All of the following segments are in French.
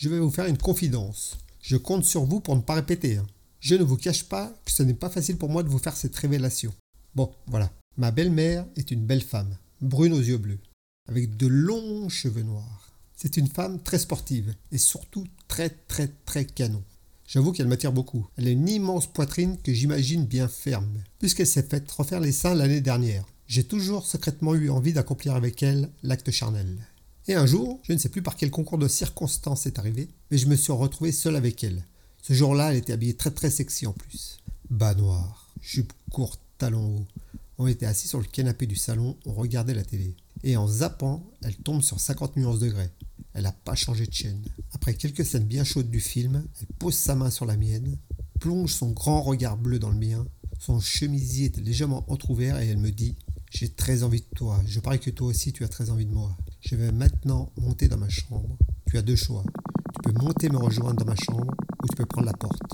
je vais vous faire une confidence. Je compte sur vous pour ne pas répéter. hein. Je ne vous cache pas que ce n'est pas facile pour moi de vous faire cette révélation. Bon, voilà. Ma belle-mère est une belle femme, brune aux yeux bleus, avec de longs cheveux noirs. C'est une femme très sportive et surtout très très très canon. J'avoue qu'elle m'attire beaucoup. Elle a une immense poitrine que j'imagine bien ferme, puisqu'elle s'est faite refaire les seins l'année dernière. J'ai toujours secrètement eu envie d'accomplir avec elle l'acte charnel. Et un jour, je ne sais plus par quel concours de circonstances c'est arrivé, mais je me suis retrouvé seul avec elle. Ce jour-là, elle était habillée très très sexy en plus. Bas noir, jupe courte, talons hauts. On était assis sur le canapé du salon, on regardait la télé. Et en zappant, elle tombe sur 50 nuances degrés. Elle n'a pas changé de chaîne. Après quelques scènes bien chaudes du film, elle pose sa main sur la mienne, plonge son grand regard bleu dans le mien. Son chemisier était légèrement entr'ouvert et elle me dit J'ai très envie de toi. Je parie que toi aussi tu as très envie de moi. Je vais maintenant monter dans ma chambre. Tu as deux choix. Tu peux monter me rejoindre dans ma chambre ou tu peux prendre la porte.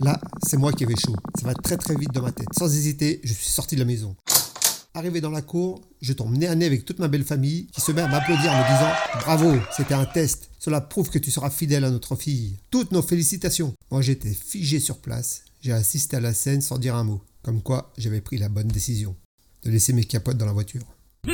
Là, c'est moi qui avais chaud. Ça va très très vite dans ma tête. Sans hésiter, je suis sorti de la maison. Arrivé dans la cour, je tombe nez à nez avec toute ma belle famille qui se met à m'applaudir en me disant Bravo, c'était un test. Cela prouve que tu seras fidèle à notre fille. Toutes nos félicitations. Moi, j'étais figé sur place. J'ai assisté à la scène sans dire un mot. Comme quoi, j'avais pris la bonne décision de laisser mes capotes dans la voiture.